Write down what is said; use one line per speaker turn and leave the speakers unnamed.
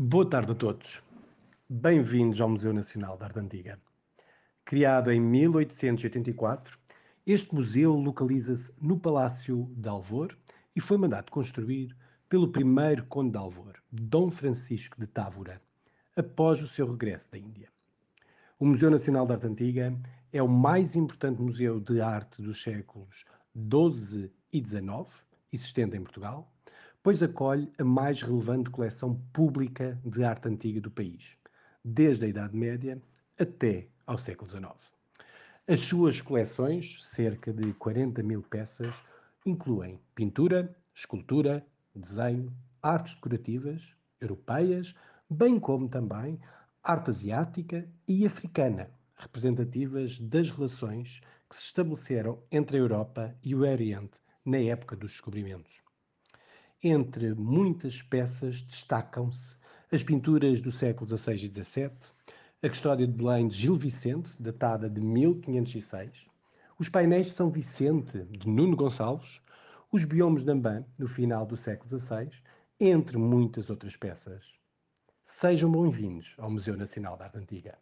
Boa tarde a todos. Bem-vindos ao Museu Nacional da Arte Antiga. Criado em 1884, este museu localiza-se no Palácio de Alvor e foi mandado construir pelo primeiro conde de Alvor, Dom Francisco de Távora, após o seu regresso da Índia. O Museu Nacional de Arte Antiga é o mais importante museu de arte dos séculos XII e XIX existente em Portugal, pois acolhe a mais relevante coleção pública de arte antiga do país, desde a Idade Média até ao século XIX. As suas coleções, cerca de 40 mil peças, incluem pintura, escultura, desenho, artes decorativas europeias, bem como também arte asiática e africana, representativas das relações que se estabeleceram entre a Europa e o Oriente na época dos descobrimentos. Entre muitas peças destacam-se as pinturas do século XVI e XVII, a Custódia de Belém de Gil Vicente, datada de 1506, os painéis de São Vicente de Nuno Gonçalves, os biomes de Ambã, no final do século XVI, entre muitas outras peças. Sejam bem-vindos ao Museu Nacional da Arte Antiga.